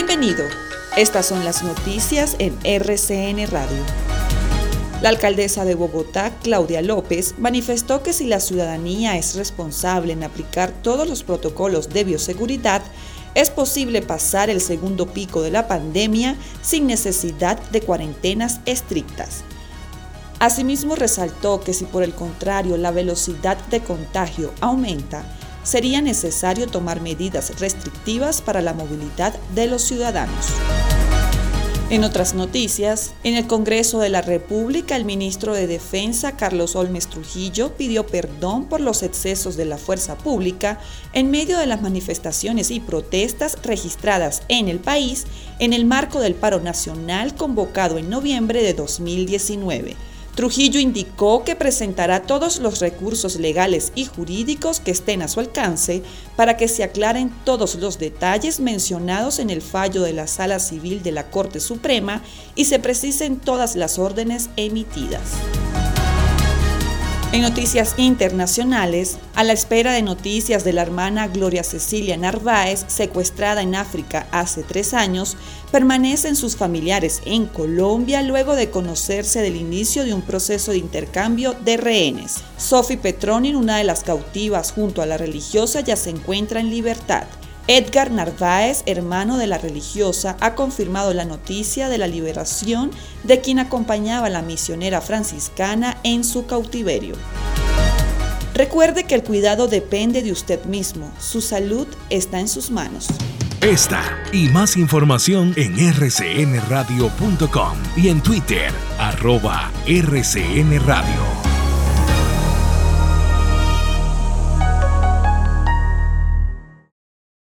Bienvenido. Estas son las noticias en RCN Radio. La alcaldesa de Bogotá, Claudia López, manifestó que si la ciudadanía es responsable en aplicar todos los protocolos de bioseguridad, es posible pasar el segundo pico de la pandemia sin necesidad de cuarentenas estrictas. Asimismo, resaltó que si por el contrario la velocidad de contagio aumenta, sería necesario tomar medidas restrictivas para la movilidad de los ciudadanos. En otras noticias, en el Congreso de la República, el ministro de Defensa, Carlos Olmes Trujillo, pidió perdón por los excesos de la fuerza pública en medio de las manifestaciones y protestas registradas en el país en el marco del paro nacional convocado en noviembre de 2019 Trujillo indicó que presentará todos los recursos legales y jurídicos que estén a su alcance para que se aclaren todos los detalles mencionados en el fallo de la Sala Civil de la Corte Suprema y se precisen todas las órdenes emitidas. En noticias internacionales, a la espera de noticias de la hermana Gloria Cecilia Narváez, secuestrada en África hace tres años, permanecen sus familiares en Colombia luego de conocerse del inicio de un proceso de intercambio de rehenes. Sophie Petronin, una de las cautivas junto a la religiosa, ya se encuentra en libertad. Edgar Narváez, hermano de la religiosa, ha confirmado la noticia de la liberación de quien acompañaba a la misionera franciscana en su cautiverio. Recuerde que el cuidado depende de usted mismo. Su salud está en sus manos. Esta y más información en rcnradio.com y en Twitter, arroba rcnradio.